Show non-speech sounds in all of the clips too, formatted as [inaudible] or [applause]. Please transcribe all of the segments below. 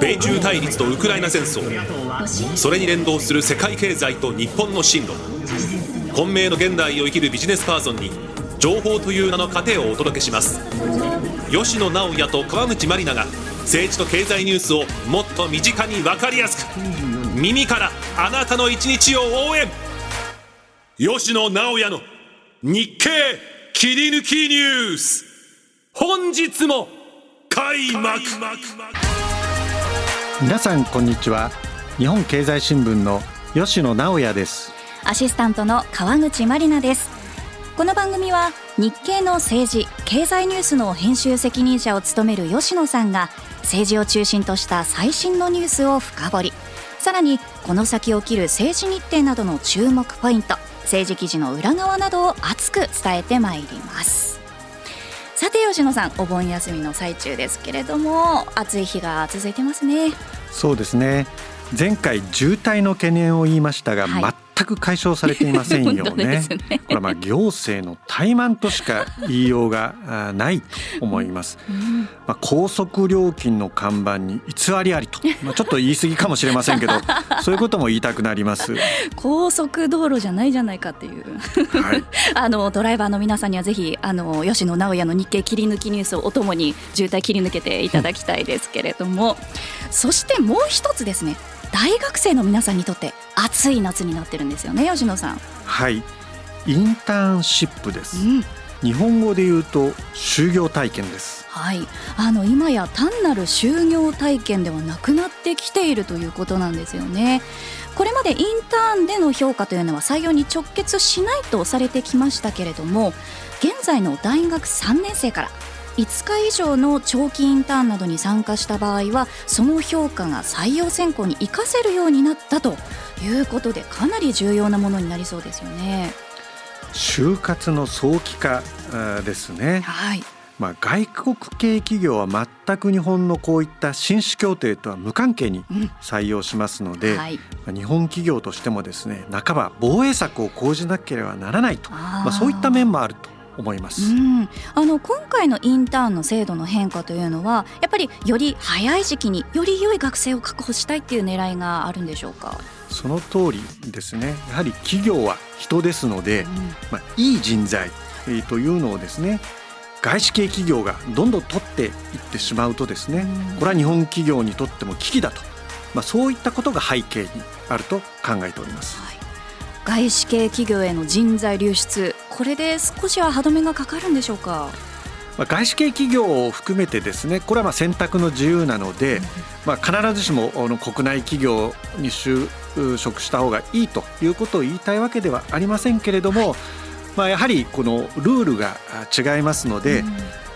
米中対立とウクライナ戦争。それに連動する世界経済と日本の進路。混迷の現代を生きるビジネスパーソンに情報という名の糧をお届けします。吉野直也と川口真里奈が政治と経済ニュースをもっと身近に分かりやすく。耳からあなたの一日を応援。吉野直也の日経切り抜きニュース。本日も開幕。皆さんこんにちは。日本経済新聞の吉野直也です。アシスタントの川口真里奈です。この番組は日経の政治経済ニュースの編集責任者を務める吉野さんが政治を中心とした最新のニュースを深掘り。さらにこの先起きる政治日程などの注目ポイント政治記事の裏側などを熱く伝えてまいりますさて吉野さんお盆休みの最中ですけれども暑い日が続いてますね。そうですね。前回渋滞の懸念を言いましたが、はい全く解消されていませんよね。ねこれはまあ行政の怠慢としか言いようがないと思います。うん、まあ高速料金の看板に偽りありと、[laughs] まあちょっと言い過ぎかもしれませんけど、[laughs] そういうことも言いたくなります。高速道路じゃないじゃないかっていう。はい、[laughs] あのドライバーの皆さんにはぜひあの吉野直也の日経切り抜きニュースをおともに渋滞切り抜けていただきたいですけれども、そしてもう一つですね。大学生の皆さんにとって暑い夏になってるんですよね吉野さん。はい。インターンシップです、うん、日本語で言うと就業体験です。はい。あの今や単なる就業体験ではなくなってきているということなんですよね。これまでインターンでの評価というのは採用に直結しないとされてきましたけれども現在の大学3年生から5日以上の長期インターンなどに参加した場合はその評価が採用選考に生かせるようになったということでかなり重要なものになりそうですよね。就活の早期化ですね。はい。まあ、外国系企業は全く日本のこういった紳士協定とは無関係に採用しますので、うんはい、日本企業としてもですね半ば防衛策を講じなければならないとまあ、そういった面もあると思います、うん、あの今回のインターンの制度の変化というのはやっぱりより早い時期により良い学生を確保したいっていう狙いがあるんでしょうか？その通りですね。やはり企業は人ですので、うん、まあ、いい人材、えー、というのをですね外資系企業がどんどん取っていってしまうとですね、うん、これは日本企業にとっても危機だと、まあ、そういったことが背景にあると考えております。はい外資系企業への人材流出。これで少しは歯止めがかかるんでしょうか？外資系企業を含めてですねこれはまあ選択の自由なので、まあ、必ずしもの国内企業に就職した方がいいということを言いたいわけではありませんけれども、はい、まあ、やはりこのルールが違いますので、うん、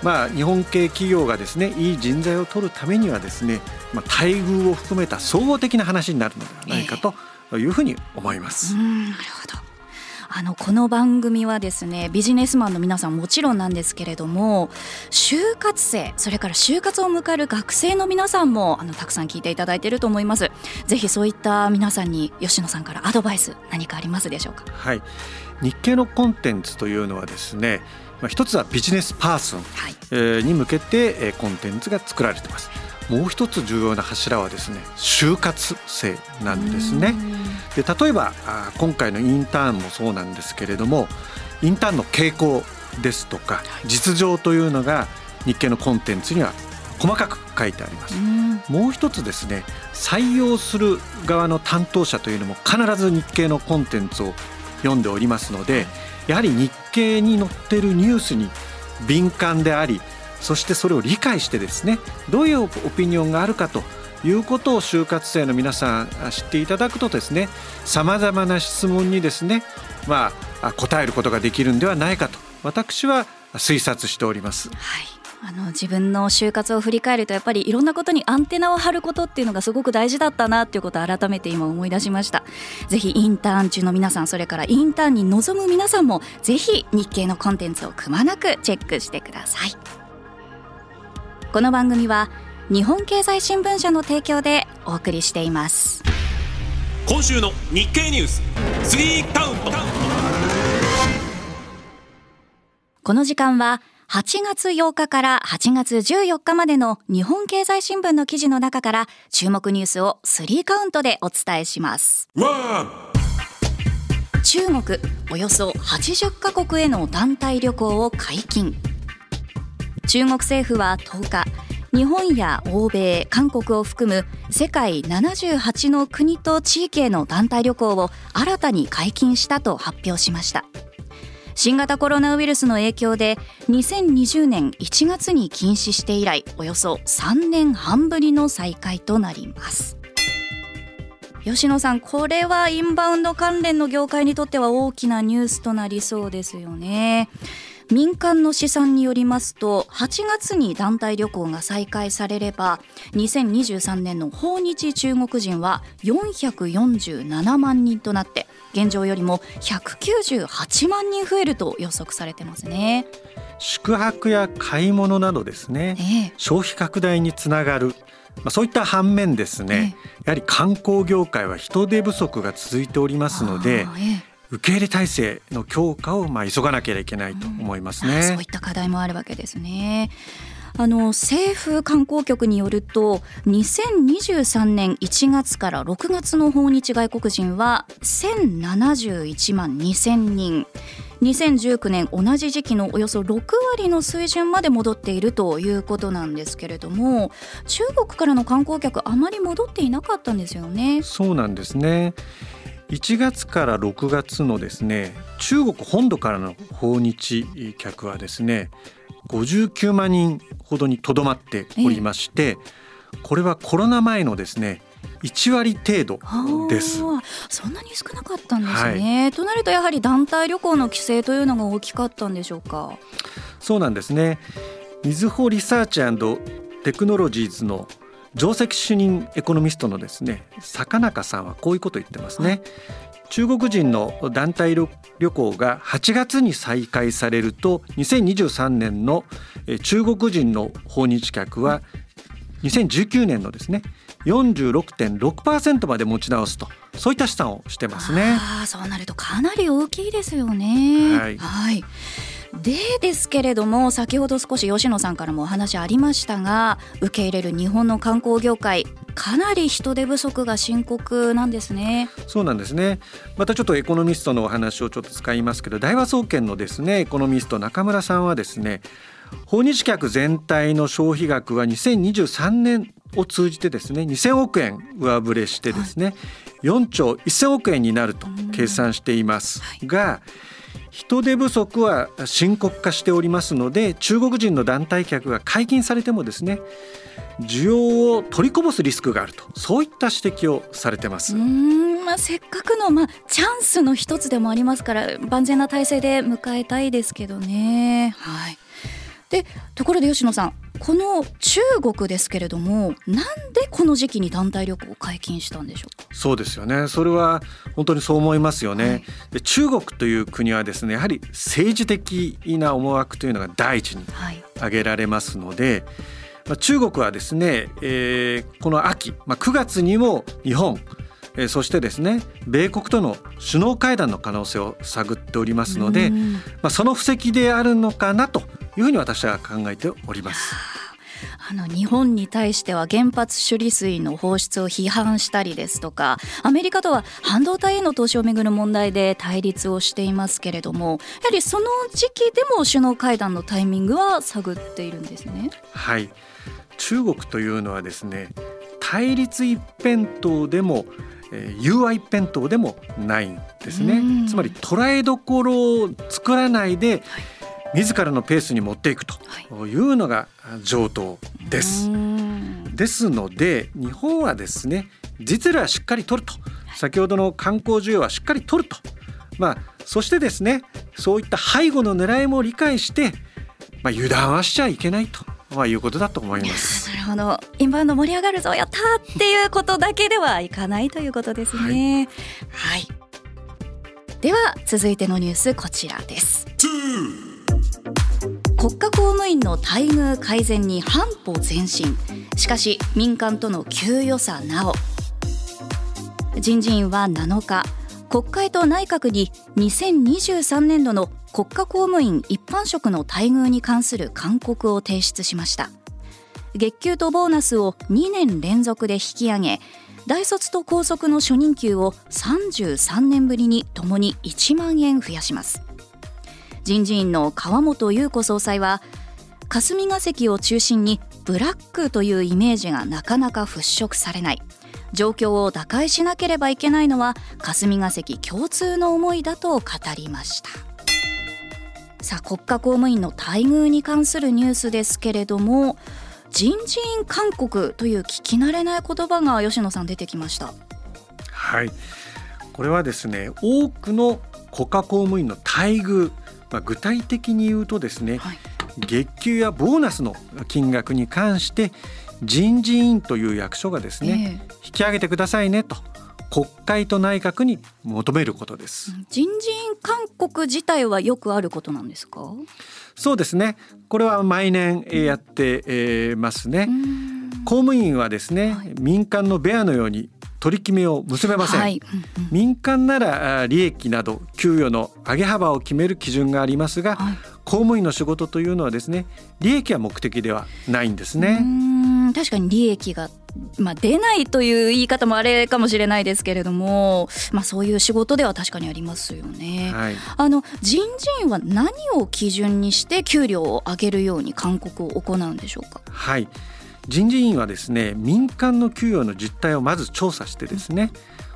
まあ、日本系企業がですねいい人材を取るためにはですね、まあ、待遇を含めた総合的な話になるのではないかと、えーというふうに思います。なるほど。あのこの番組はですねビジネスマンの皆さんもちろんなんですけれども就活生それから就活を迎える学生の皆さんもあのたくさん聞いていただいていると思います。ぜひそういった皆さんに吉野さんからアドバイス何かありますでしょうか？はい。日経のコンテンツというのはですねまあ、一つはビジネスパーソン、はい。に向けてコンテンツが作られていますもう一つ重要な柱はですね就活生なんですね。で例えば今回のインターンもそうなんですけれどもインターンの傾向ですとか実情というのが日経のコンテンツには細かく書いてあります。もう一つですね採用する側の担当者というのも必ず日経のコンテンツを読んでおりますのでやはり日経に載ってるニュースに敏感でありそしてそれを理解してですねどういうオピニオンがあるかということを就活生の皆さん知っていただくとですねさまざまな質問にですね、まあ、答えることができるんではないかと私は推察しております。はい。あの自分の就活を振り返るとやっぱりいろんなことにアンテナを張ることっていうのがすごく大事だったなっていうことを改めて今思い出しました。ぜひインターン中の皆さんそれからインターンに臨む皆さんもぜひ日経のコンテンツをくまなくチェックしてください。この番組は日本経済新聞社の提供でお送りしています。今週の日経ニュース。3カウント。この時間は8月8日から8月14日までの日本経済新聞の記事の中から注目ニュースを3カウントでお伝えします。中国およそ80カ国への団体旅行を解禁中国政府は10日日本や欧米韓国を含む世界78の国と地域への団体旅行を新たに解禁したと発表しました。新型コロナウイルスの影響で2020年1月に禁止して以来およそ3年半ぶりの再開となります。吉野さんこれはインバウンド関連の業界にとっては大きなニュースとなりそうですよね。民間の試算によりますと8月に団体旅行が再開されれば2023年の訪日中国人は447万人となって現状よりも198万人増えると予測されてますね。宿泊や買い物などですね、ええ、消費拡大につながるまあ、そういった反面ですね、え、やはり観光業界は人手不足が続いておりますので、受け入れ体制の強化をまあ急がなければいけないと思いますね、うん、そういった課題もあるわけですね。あの政府観光局によると2023年1月から6月の訪日外国人は1071万2000人。2019年同じ時期のおよそ6割の水準まで戻っているということなんですけれども中国からの観光客あまり戻っていなかったんですよね。そうなんですね1月から6月のですね中国本土からの訪日客はですね59万人ほどにとどまっておりまして、これはコロナ前のですね1割程度です。そんなに少なかったんですね、はい、となるとやはり団体旅行の規制というのが大きかったんでしょうか？そうなんですね。みずほリサーチテクノロジーズの上席主任エコノミストのですね坂中さんはこういうことを言ってますね、はい、中国人の団体旅行が8月に再開されると2023年の中国人の訪日客は2019年のですね46.6%まで持ち直すとそういった試算をしてますね。あそうなるとかなり大きいですよね。はい、はいでですけれども先ほど少し吉野さんからもお話ありましたが受け入れる日本の観光業界かなり人手不足が深刻なんですね。そうなんですね。またちょっとエコノミストのお話をちょっと使いますけど大和総研のですねエコノミスト中村さんはですね訪日客全体の消費額は2023年を通じてですね2000億円上振れしてですね、はい、4兆1000億円になると計算していますが、人手不足は深刻化しておりますので中国人の団体客が解禁されてもですね需要を取りこぼすリスクがあるとそういった指摘をされてますうんまあ、せっかくの、まあ、チャンスの一つでもありますから万全な体制で迎えたいですけどね。はいでところで吉野さんこの中国ですけれどもなんでこの時期に団体旅行を解禁したんでしょうか？そうですよね。それは本当にそう思いますよね、はい、で中国という国はですねやはり政治的な思惑というのが第一に挙げられますので、はいまあ、中国はですね、えー、この秋、まあ、9月にも日本えそしてですね米国との首脳会談の可能性を探っておりますので、まあ、その布石であるのかなというふうに私は考えております。あの日本に対しては原発処理水の放出を批判したりですとかアメリカとは半導体への投資をめぐる問題で対立をしていますけれどもやはりその時期でも首脳会談のタイミングは探っているんですね。はい中国というのはですね対立一辺倒でもえー、友愛一辺倒でもないんですねつまり捉えどころを作らないで、自らのペースに持っていくというのが上等です。ですので日本はですね実利はしっかり取ると先ほどの観光需要はしっかり取るとまあそしてですねそういった背後の狙いも理解して、まあ、油断はしちゃいけないとまあいうことだと思います。なるほど。インバウンド盛り上がるぞやったっていうことだけではいかないということですね。はい、はい。では続いてのニュースこちらです。国家公務員の待遇改善に半歩前進。しかし民間との給与差なお。人事院は7日国会と内閣に2023年度の国家公務員一般職の待遇に関する勧告を提出しました。月給とボーナスを2年連続で引き上げ大卒と高速の初任給を33年ぶりにともに1万円増やします。人事院の川本優子総裁は霞が関を中心にブラックというイメージがなかなか払拭されない。状況を打開しなければいけないのは霞が関共通の思いだと語りました。さあ国家公務員の待遇に関するニュースですけれども人事院勧告という聞き慣れない言葉が吉野さん出てきました。はい。これはですね多くの国家公務員の待遇、まあ、具体的に言うとですね、はい、月給やボーナスの金額に関して人事院という役所がですね、えー、引き上げてくださいねと国会と内閣に求めることです。人事院勧告自体はよくあることなんですか？そうですね。これは毎年やってますね。公務員はですね、はい、民間のベアのように取り決めを結べません、はい、民間なら利益など給与の上げ幅を決める基準がありますが、はい、公務員の仕事というのはですね利益は目的ではないんですね。確かに利益がまあ、出ないという言い方もあれかもしれないですけれども、まあ、そういう仕事では確かにありますよね。はい、あの人事院は何を基準にして給料を上げるように勧告を行うんでしょうか？はい人事院はですね民間の給与の実態をまず調査してですね、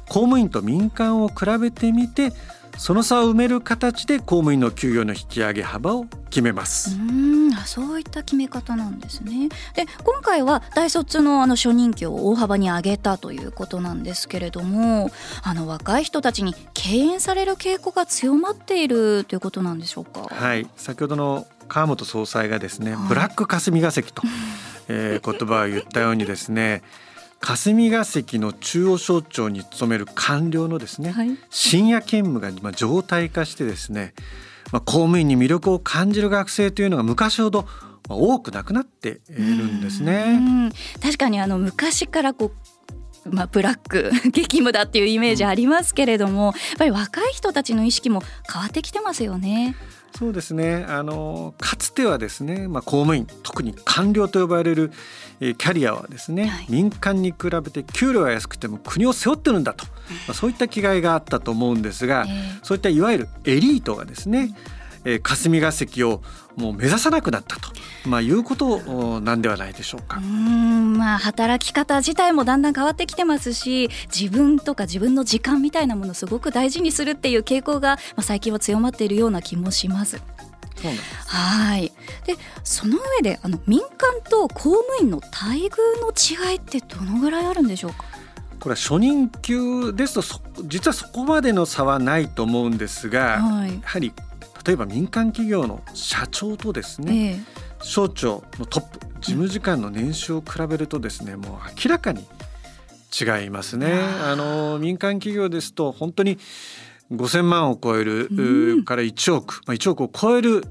公務員と民間を比べてみてその差を埋める形で公務員の給与の引き上げ幅を決めます。うんそういった決め方なんですね。で今回は大卒のあの初任給を大幅に上げたということなんですけれどもあの若い人たちに敬遠される傾向が強まっているということなんでしょうか？はい。先ほどの川本総裁がですね、はい、ブラック霞が関と、[laughs] えー、言葉を言ったようにですね霞が関の中央省庁に勤める官僚のですね、はい、深夜勤務がま常態化してですね、まあ、公務員に魅力を感じる学生というのが昔ほど多くなくなっているんですね。確かにあの昔からこうまあ、ブラック [laughs] 激務だっていうイメージありますけれども、やっぱり若い人たちの意識も変わってきてますよね。そうですね。あのかつてはですね、まあ、公務員特に官僚と呼ばれる、えー、キャリアはですね、はい、民間に比べて給料が安くても国を背負ってるんだと、まあ、そういった気概があったと思うんですが、えー、そういったいわゆるエリートがですね、えー、霞が関をもう目指さなくなったと、まあ、いうことなんではないでしょうか。うんまあ、働き方自体もだんだん変わってきてますし自分とか自分の時間みたいなものをすごく大事にするっていう傾向が、まあ、最近は強まっているような気もします。そうなんはい。でその上であの民間と公務員の待遇の違いってどのぐらいあるんでしょうか？これは初任給ですと実はそこまでの差はないと思うんですが、はい、やはり例えば民間企業の社長とですね、えー、省庁のトップ事務次官の年収を比べるとですねもう明らかに違いますね。あの民間企業ですと本当に5000万を超える、から1億、まあ、1億を超える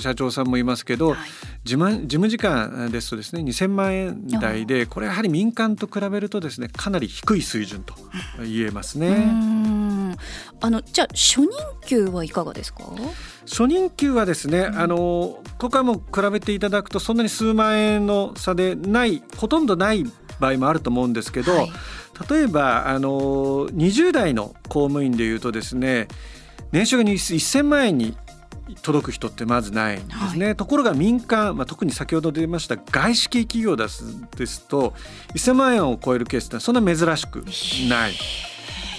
社長さんもいますけど、はい、事務事務次官ですとですね2000万円台でこれやはり民間と比べるとですねかなり低い水準と言えますね。あのじゃあ初任給はいかがですか？初任給はですね、うん、あのもう比べていただくとそんなに数万円の差でないほとんどない場合もあると思うんですけど、はい、例えばあの20代の公務員でいうとですね年収が1000万円に届く人ってまずないんですね、はい、ところが民間、まあ、特に先ほど出ました外資系企業ですですと1000万円を超えるケースってそんな珍しくない。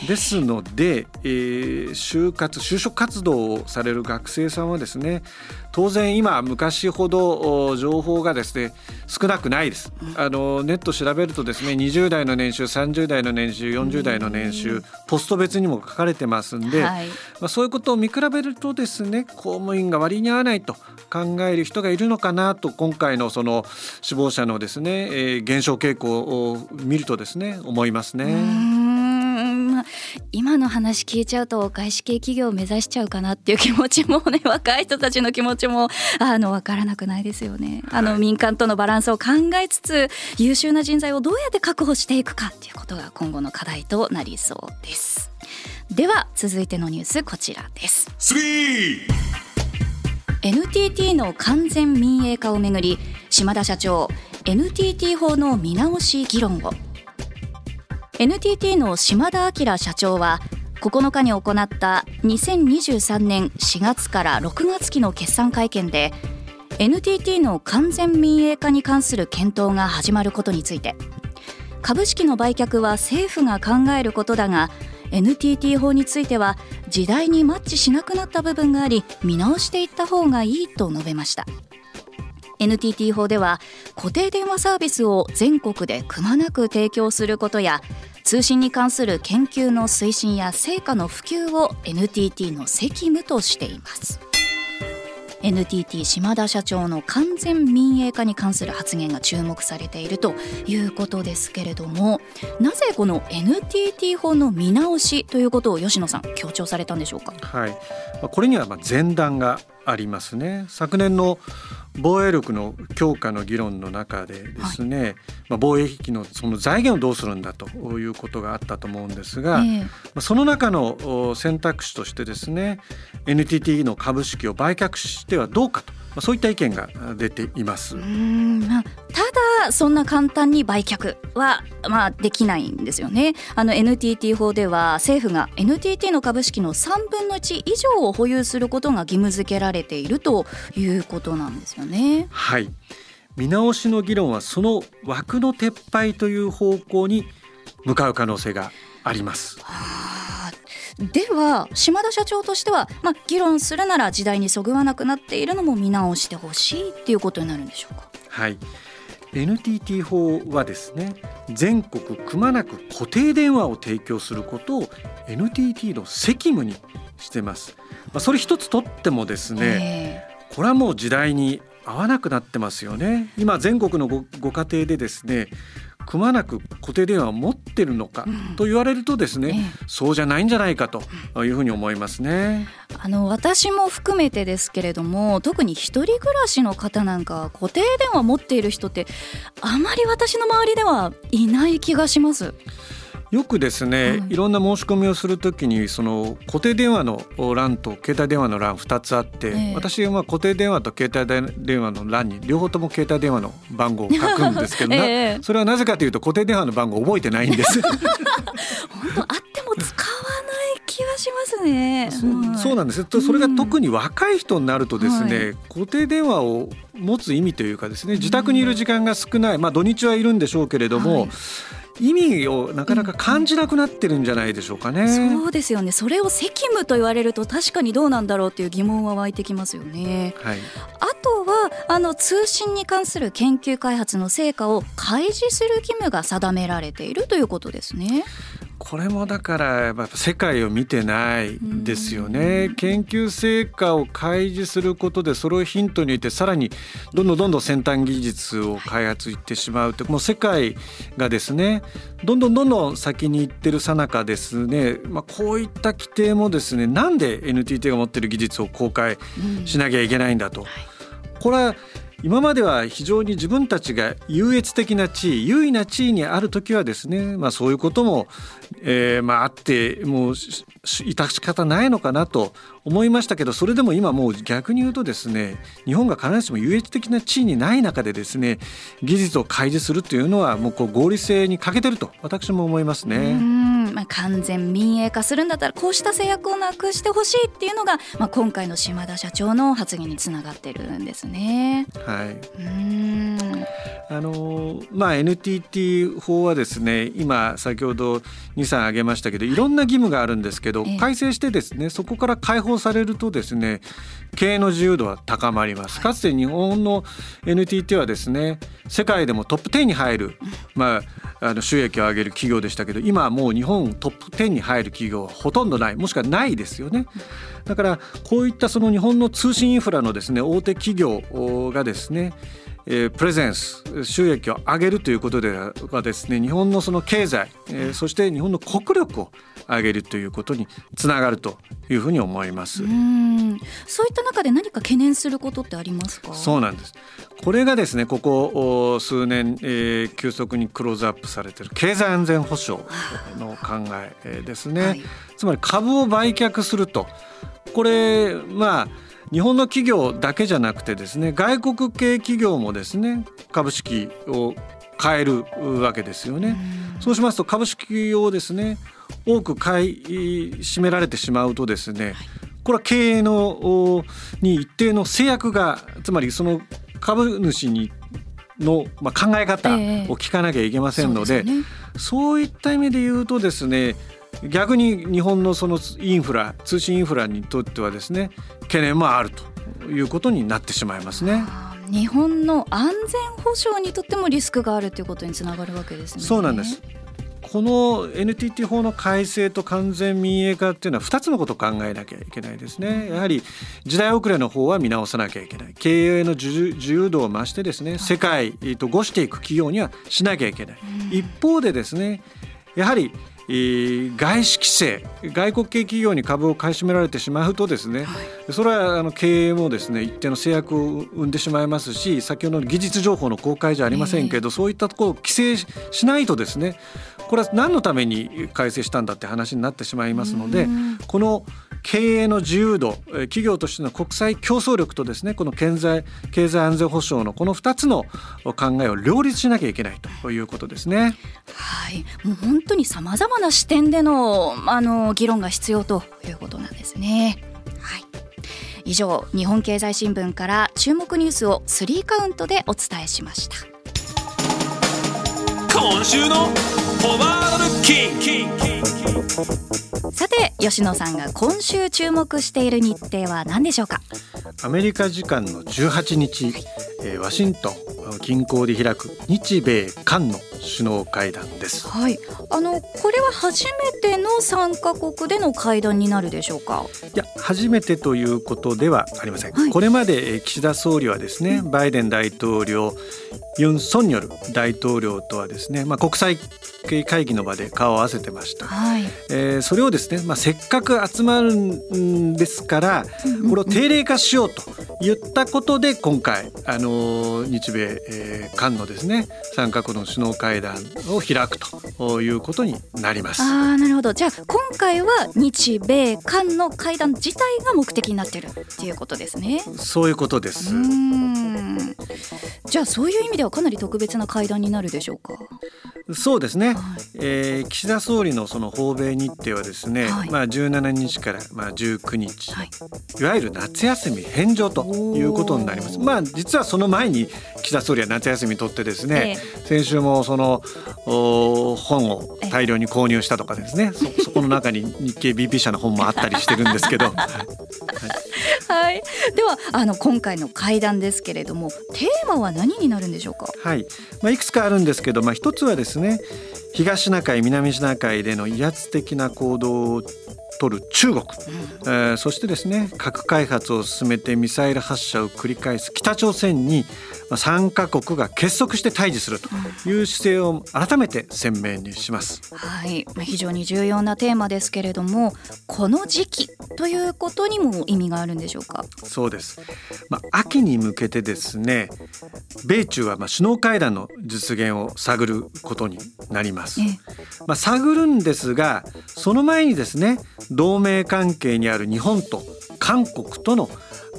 ですので、えー、就活就職活動をされる学生さんはですね当然今昔ほど情報がですね少なくないです。あのネット調べるとですね20代の年収30代の年収40代の年収ポスト別にも書かれてますんで、はい、まあ、そういうことを見比べるとですね公務員が割に合わないと考える人がいるのかなと今回のその死亡者のですね、えー、減少傾向を見るとですね思いますね。今の話聞いちゃうと外資系企業を目指しちゃうかなっていう気持ちもね若い人たちの気持ちもあの分からなくないですよね。あの民間とのバランスを考えつつ優秀な人材をどうやって確保していくかっていうことが今後の課題となりそうです。では続いてのニュースこちらです。NTT の完全民営化をめぐり島田社長 NTT 法の見直し議論を NTT の島田明社長は9日に行った2023年4月から6月期の決算会見で NTT の完全民営化に関する検討が始まることについて株式の売却は政府が考えることだが NTT 法については時代にマッチしなくなった部分があり見直していった方がいいと述べました。NTT 法では固定電話サービスを全国でくまなく提供することや通信に関する研究の推進や成果の普及を NTT の責務としています NTT 島田社長の完全民営化に関する発言が注目されているということですけれどもなぜこの NTT 法の見直しということを吉野さん強調されたんでしょうか？はい、これにはま前段がありますね。昨年の防衛力の強化の議論の中でですね、はい、まあ、防衛費のその財源をどうするんだということがあったと思うんですが、えー、その中の選択肢としてですね NTT の株式を売却してはどうかとまあ、そういった意見が出ていますまあ、ただそんな簡単に売却は、まあ、できないんですよねあの NTT 法では政府が NTT の株式の3分の1以上を保有することが義務付けられているということなんですよね。はい見直しの議論はその枠の撤廃という方向に向かう可能性があります。では島田社長としては、まあ、議論するなら時代にそぐわなくなっているのも見直してほしいっていうことになるんでしょうか？はい NTT 法はですね全国くまなく固定電話を提供することを NTT の責務にしてます。まあ、それ一つとってもですね、これはもう時代に合わなくなってますよね。今全国のごご家庭でですねくまなく固定電話を持ってるのかと言われるとですね、うんええ、そうじゃないんじゃないかというふうに思いますね。あの私も含めてですけれども特に一人暮らしの方なんか固定電話持っている人ってあまり私の周りではいない気がします。よくですね、い。ろんな申し込みをするときにその固定電話の欄と携帯電話の欄2つあって、えー、私は固定電話と携帯電話の欄に両方とも携帯電話の番号を書くんですけど、[laughs] えー、それはなぜかというと固定電話の番号を覚えてないんです。[laughs] 本当あっても使わない気がしますね。そそうなんです。それが特に若い人になるとですね、はい、固定電話を持つ意味というかですね自宅にいる時間が少ない、まあ土日はいるんでしょうけれども、はい意味をなかなか感じなくなってるんじゃないでしょうかね。そうですよね。それを責務と言われると確かにどうなんだろうっていう疑問は湧いてきますよね。はい。あとはあの通信に関する研究開発の成果を開示する義務が定められているということですね。これもだからやっぱ世界を見てないですよね。研究成果を開示することでそれをヒントに入れてさらにどんどんどんどん先端技術を開発いってしまうってもう世界がですねどんどんどんどん先に行ってるさなかですね、まあ、こういった規定もですねなんで NTT が持ってる技術を公開しなきゃいけないんだと。これは今までは非常に自分たちが優越的な地位優位な地位にある時はですね、まあ、そういうことも、えー、まああってもう致し方ないのかなと思いましたけどそれでも今もう逆に言うとですね日本が必ずしも優越的な地位にない中でですね技術を開示するというのはもうこう合理性に欠けてると私も思いますね。まあ、完全民営化するんだったらこうした制約をなくしてほしいっていうのが、まあ、今回の島田社長の発言につながってるんですね。はい、うん。あのまあ、NTT 法はですね今先ほど23挙げましたけどい。ろんな義務があるんですけど、改正してですねそこから解放されるとですね経営の自由度は高まります。かつて日本の NTT はですね世界でもトップ10に入る、まあ、あの収益を上げる企業でしたけど今はもう日本トップ10に入る企業はほとんどないもしくはないですよね。だからこういったその日本の通信インフラのですね大手企業がですねえー、プレゼンス収益を上げるということではですね日本のその経済、えー、そして日本の国力を上げるということにつながるというふうに思います。うん。そういった中で何か懸念することってありますか？そうなんです。これがですねここ数年、えー、急速にクローズアップされている経済安全保障の考えですね、はい、つまり株を売却すると。これまあ日本の企業だけじゃなくてですね外国系企業もですね株式を買えるわけですよね。そうしますと株式をですね多く買い占められてしまうとですね、これは経営のに一定の制約がつまりその株主にの、まあ、考え方を聞かなきゃいけませんのでえーそうでね、そういった意味で言うとですね逆に日本のそのインフラ通信インフラにとってはですね懸念もあるということになってしまいますね。日本の安全保障にとってもリスクがあるということにつながるわけですね。そうなんですこの NTT 法の改正と完全民営化っていうのは2つのことを考えなきゃいけないですね。やはり時代遅れの方は見直さなきゃいけない。経営の自由度を増してですね、世界とごしていく企業にはしなきゃいけない。一方でですね、やはり外資規制外国系企業に株を買い占められてしまうとですね、はい、それはあの経営もですね一定の制約を生んでしまいますし先ほどの技術情報の公開じゃありませんけど、えー、そういったところを規制しないとですねこれは何のために改正したんだって話になってしまいますのでこの経営の自由度企業としての国際競争力とですねこの経済経済安全保障のこの2つの考えを両立しなきゃいけないということですね。はいもう本当にさまざまな視点でのあの議論が必要ということなんですね。はい以上日本経済新聞から注目ニュースを3カウントでお伝えしました今週のフォワールキンさて吉野さんが今週注目している日程は何でしょうか？アメリカ時間の18日、えー、ワシントン近郊で開く日米韓の首脳会談です。はい、あのこれは初めての参加国での会談になるでしょうか？いや初めてということではありません。はい、これまで岸田総理はですね、バイデン大統領、ユン・ソンニョル大統領とはですね、まあ、国際会議の場で顔を合わせてました、はい、えー、それをですね、まあ、せっかく集まるんですからこれを定例化しようと言ったことで今回、あの日米、えー、韓のですね3カ国の首脳会談を開くということになります。あなるほど。じゃあ今回は日米韓の会談自体が目的になってるっていうことですね。そういうことです。じゃあそういう意味ではかなり特別な会談になるでしょうか？そうですね、はい、えー、岸田総理のその訪米日程はですね、はい、まあ、17日からまあ19日、はい、いわゆる夏休み返上ということになります。まあ、実はその前に岸田総理は夏休み取ってですね、えー、先週もその本を大量に購入したとかですね、そそこの中に日経 BP 社の本もあったりしてるんですけど。[laughs] はい、ではあの今回の会談ですけれどもテーマは何になるんでしょうか？はい、まあいくつかあるんですけど、まあ一つはですね、東シナ海南シナ海での威圧的な行動を取る中国、うん、えー、そしてですね核開発を進めてミサイル発射を繰り返す北朝鮮に3カ国が結束して対峙するという姿勢を改めて鮮明にします。はい、非常に重要なテーマですけれども、この時期ということにも意味があるんでしょうか？そうです。まあ、秋に向けてですね、米中はまあ首脳会談の実現を探ることになります。まあ、探るんですが、その前にですね、同盟関係にある日本と韓国との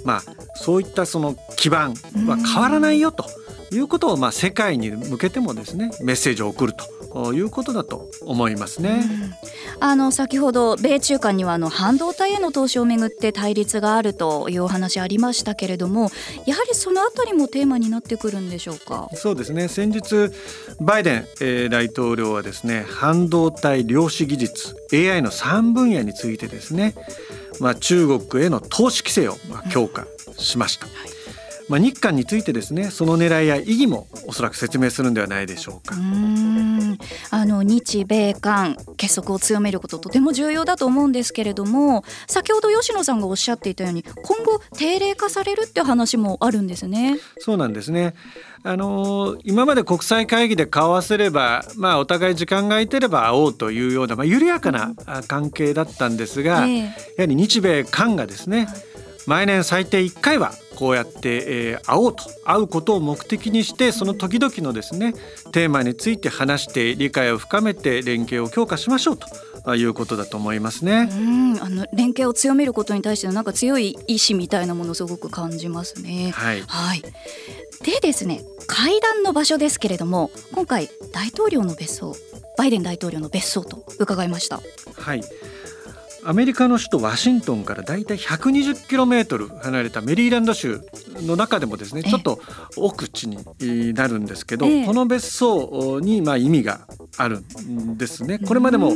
まあ、そういったその基盤は変わらないよと。いうことをまあ世界に向けてもですねメッセージを送るということだと思いますね。あの先ほど米中間にはあの半導体への投資をめぐって対立があるというお話ありましたけれどもやはりそのあたりもテーマになってくるんでしょうか？そうですね。先日バイデン、えー、大統領はですね半導体量子技術 AI の3分野についてですねまあ、中国への投資規制をまあ強化しました。はいまあ、日韓についてですねその狙いや意義もおそらく説明するんではないでしょうか。うん。あの日米韓結束を強めることとても重要だと思うんですけれども先ほど吉野さんがおっしゃっていたように今後定例化されるって話もあるんですね。そうなんですね。あの今まで国際会議で顔合わせれば、まあ、お互い時間が空いてれば会おうというような、まあ、緩やかな関係だったんですが、えー、やはり日米韓がですね、毎年最低1回はこうやって、えー、会おうと会うことを目的にしてその時々のですねテーマについて話して理解を深めて連携を強化しましょうということだと思いますね。うんあの連携を強めることに対してのなんか強い意志みたいなものすごく感じますね。はい、はい、でですね会談の場所ですけれども今回大統領の別荘バイデン大統領の別荘と伺いました。はいアメリカの首都ワシントンからだいたい 120km 離れたメリーランド州の中でもですねちょっと奥地になるんですけど、この別荘にまあ意味があるんですね。これまでも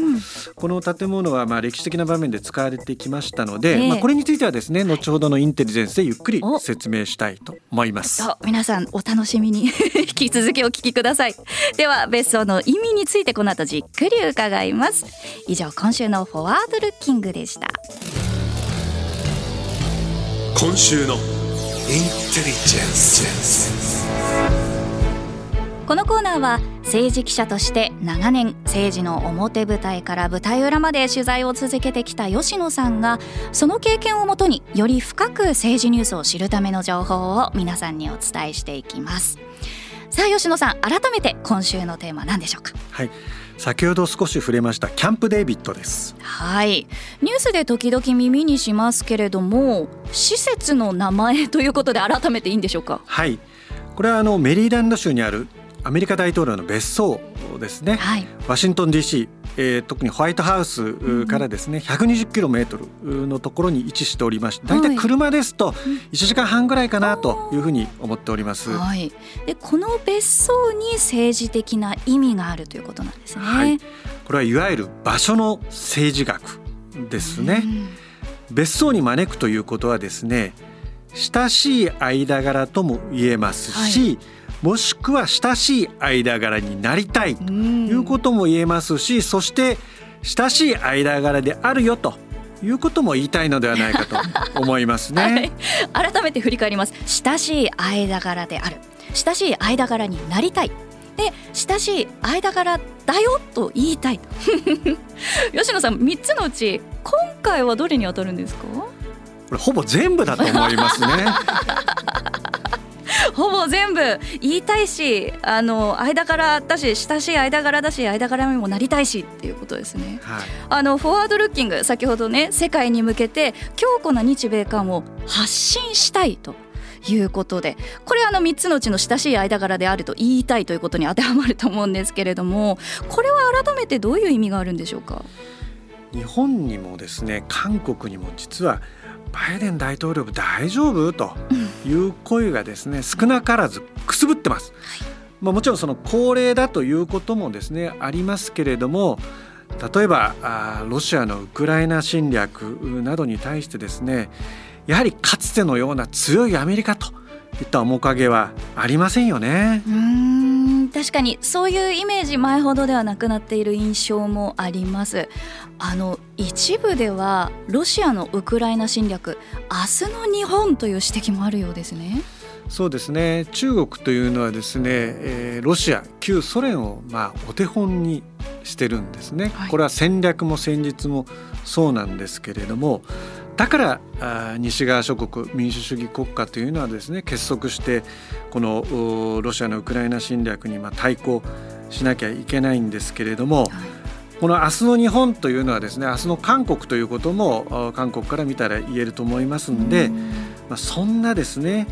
この建物はまあ歴史的な場面で使われてきましたので、まあこれについてはですね後ほどのインテリジェンスでゆっくり説明したいと思います。皆さんお楽しみに [laughs] 引き続きお聞きください。では別荘の意味についてこの後じっくり伺います。以上今週のフォワードルッキングングでした。今週のインテリジェンス。このコーナーは政治記者として長年政治の表舞台から舞台裏まで取材を続けてきた吉野さんがその経験をもとにより深く政治ニュースを知るための情報を皆さんにお伝えしていきます。さあ吉野さん改めて今週のテーマ何でしょうか？はい先ほど少し触れましたキャンプデービッドです。はい。ニュースで時々耳にしますけれども施設の名前ということで改めていいんでしょうか？はい。これはあのメリーランド州にあるアメリカ大統領の別荘ですね、はい、ワシントン DC えー、特にホワイトハウスからですね、うん、120キロメートルのところに位置しておりまして大体車ですと1時間半ぐらいかなというふうに思っております。はい、でこの別荘に政治的な意味があるということなんですね。はい、これはいわゆる場所の政治学ですね。別荘に招くということはですね親しい間柄とも言えますし、はいもしくは親しい間柄になりたいということも言えますしそして親しい間柄であるよということも言いたいのではないかと [laughs] 思いますね、はい、改めて振り返ります。親しい間柄である。親しい間柄になりたい。で親しい間柄だよと言いたい [laughs] 吉野さん3つのうち今回はどれに当たるんですか？これほぼ全部だと思いますね [laughs] [laughs] ほぼ全部言いたいしあの間柄だし親しい間柄だし間柄にもなりたいしっていうことですね、はい、あのフォワードルッキング先ほどね世界に向けて強固な日米韓を発信したいということでこれあの3つのうちの親しい間柄であると言いたいということに当てはまると思うんですけれどもこれは改めてどういう意味があるんでしょうか？日本にもですね韓国にも実はバイデン大統領大丈夫？という声がですね少なからずくすぶってます。まあ、もちろんその高齢だということもですねありますけれども例えばあロシアのウクライナ侵略などに対してですねやはりかつてのような強いアメリカといった面影はありませんよね。うん確かにそういうイメージ前ほどではなくなっている印象もあります。あの一部ではロシアのウクライナ侵略明日の日本という指摘もあるようですね。そうですね。中国というのはですね、えー、ロシア旧ソ連をまあお手本にしてるんですね、はい、これは戦略も戦術もそうなんですけれどもだからあ西側諸国民主主義国家というのはですね結束してこのロシアのウクライナ侵略にまあ対抗しなきゃいけないんですけれども、はいこの明日の日本というのはですね明日の韓国ということも韓国から見たら言えると思いますんで、まあ、そんなですね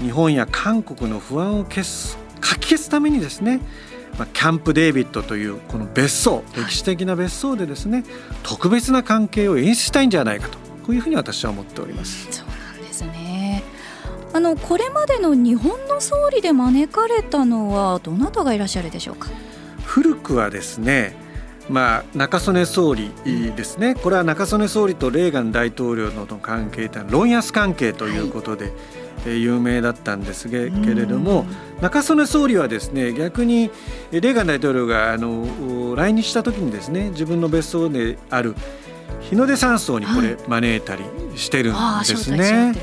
日本や韓国の不安を消すかき消すためにですねまあ、キャンプ・デービッドというこの別荘歴史的な別荘でですね、特別な関係を演出したいんじゃないかとこういうふうに私は思っております。そうなんですね。あのこれまでの日本の総理で招かれたのはどなたがいらっしゃるでしょうか？古くはですねまあ、中曽根総理ですね、これは中曽根総理とレーガン大統領の関係というのは論安関係ということで、はい、有名だったんですけれども中曽根総理はですね逆にレーガン大統領があの来日した時にですね自分の別荘である日の出山荘にこれ招いたりしてるんですね。はい、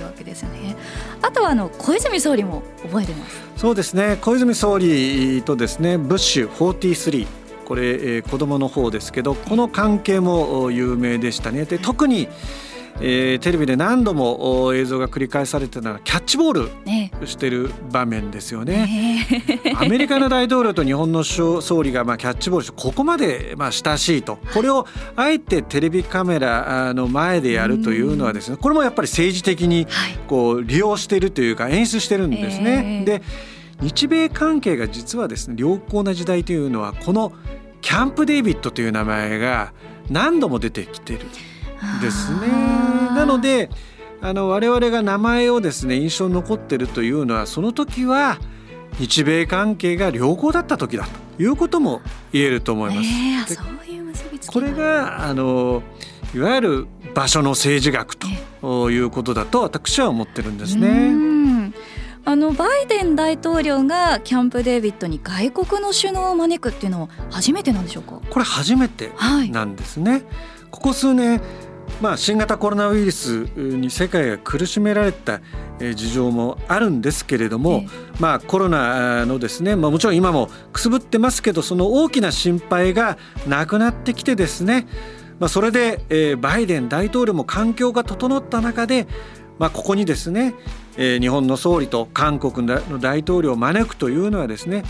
あとはあの小泉総理も覚えてます？そうですね。小泉総理とですね、ブッシュ43これ、えー、子供の方ですけどこの関係も有名でしたね。で特に、ええー、テレビで何度も映像が繰り返されてたのはキャッチボールしてる場面ですよね。[laughs] アメリカの大統領と日本の総理がまあキャッチボールしてここまでまあ親しいと。これをあえてテレビカメラの前でやるというのはですねこれもやっぱり政治的にこう利用しているというか演出してるんですね。で日米関係が実はですね良好な時代というのはこのキャンプ・デイビッドという名前が何度も出てきてるですね。なのであの我々が名前をですね印象に残ってるというのはその時は日米関係が良好だった時だということも言えると思います。えー、これがあのいわゆる場所の政治学ということだと私は思ってるんですね。あのバイデン大統領がキャンプ・デービッドに外国の首脳を招くっていうのは初めてなんでしょうか？これ初めてなんですね、はい、ここ数年まあ、新型コロナウイルスに世界が苦しめられた事情もあるんですけれども、まあ、コロナのですね、まあ、もちろん今もくすぶってますけどその大きな心配がなくなってきてですね、まあ、それでバイデン大統領も環境が整った中で、まあ、ここにですね日本の総理と韓国の大統領を招くというのはですね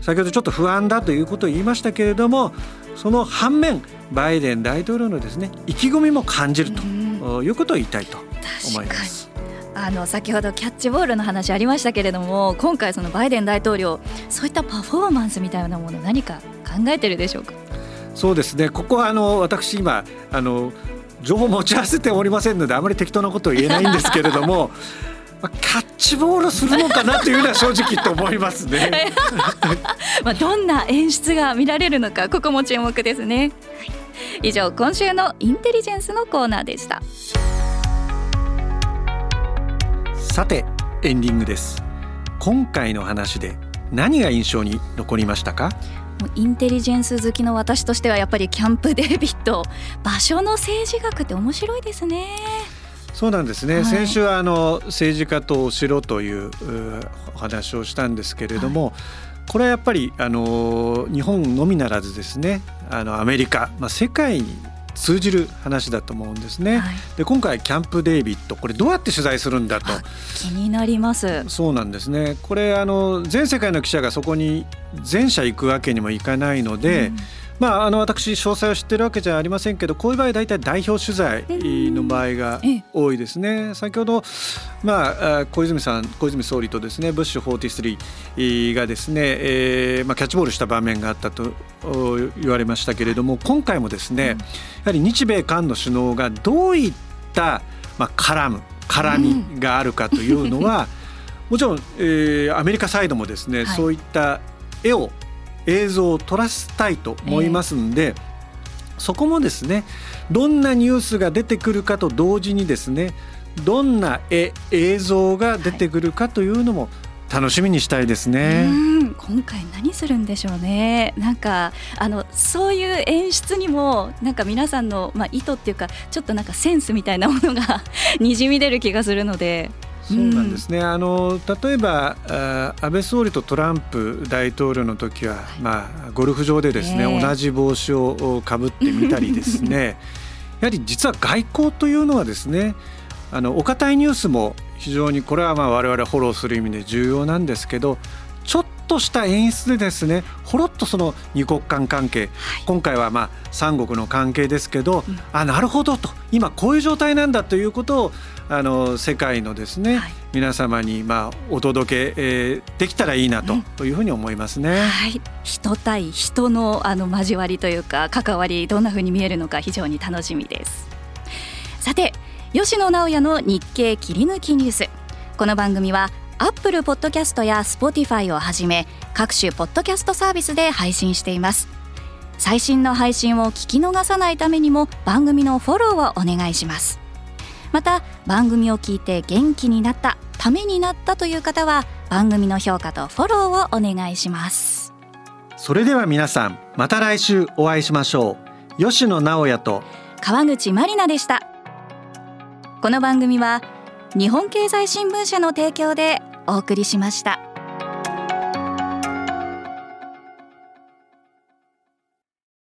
先ほどちょっと不安だということを言いましたけれどもその反面バイデン大統領のですね意気込みも感じるということを言いたいと思います。あの先ほどキャッチボールの話ありましたけれども今回そのバイデン大統領そういったパフォーマンスみたいなもの何か考えてるでしょうか？そうですね。ここはあの私今あの情報持ち合わせておりませんのであまり適当なことを言えないんですけれども [laughs] まあ、キャッチボールするのかなというのは正直と思いますね。[laughs] まあどんな演出が見られるのかここも注目ですね。以上今週のインテリジェンスのコーナーでした。さてエンディングです。今回の話で何が印象に残りましたか？インテリジェンス好きの私としてはやっぱりキャンプ・デービッド場所の政治学って面白いですね。そうなんですね、はい、先週あの政治家とお城というお話をしたんですけれども、はい、これはやっぱりあの日本のみならずですねあのアメリカ、まあ、世界に通じる話だと思うんですね。はい、で今回キャンプデイビッドこれどうやって取材するんだと。気になります。そうなんですね。これあの全世界の記者がそこに全社行くわけにもいかないので、うんまあ、あの私詳細を知ってるわけじゃありませんけどこういう場合大体代表取材の場合が多いですね。先ほど、まあ、小泉さん小泉総理とですねブッシュ43がですね、えーまあ、キャッチボールした場面があったと言われましたけれども今回もですねやはり日米韓の首脳がどういった、まあ、絡む絡みがあるかというのは、[laughs] もちろん、えー、アメリカサイドもですね、はい、そういった絵を映像を撮らせたいと思いますんで、えー、そこもですねどんなニュースが出てくるかと同時にですねどんな絵映像が出てくるかというのも楽しみにしたいですね。今回何するんでしょうね。なんかあのそういう演出にもなんか皆さんのまあ意図っていうかちょっとなんかセンスみたいなものが [laughs] にじみ出る気がするのでそうなんですね、うん、あの例えば安倍総理とトランプ大統領の時は、まあ、ゴルフ場でですね、同じ帽子をかぶってみたりですね。[laughs] やはり実は外交というのはですねあのお堅いニュースも非常にこれはまあ我々フォローする意味で重要なんですけどちょっとした演出でですねほろっとその二国間関係、はい、今回はまあ三国の関係ですけど、うん、あなるほどと。今こういう状態なんだということをあの世界のですね、はい、皆様にまあお届け、えー、できたらいいなというふうに思いますね。うん、はい、人対人のあの交わりというか関わりどんなふうに見えるのか非常に楽しみです。さて吉野直也の日経切り抜きニュース。この番組はアップルポッドキャストやスポティファイをはじめ各種ポッドキャストサービスで配信しています。最新の配信を聞き逃さないためにも番組のフォローをお願いします。また番組を聞いて元気になったためになったという方は番組の評価とフォローをお願いします。それでは皆さんまた来週お会いしましょう。吉野直也と川口まりなでした。この番組は日本経済新聞社の提供でお送りしました。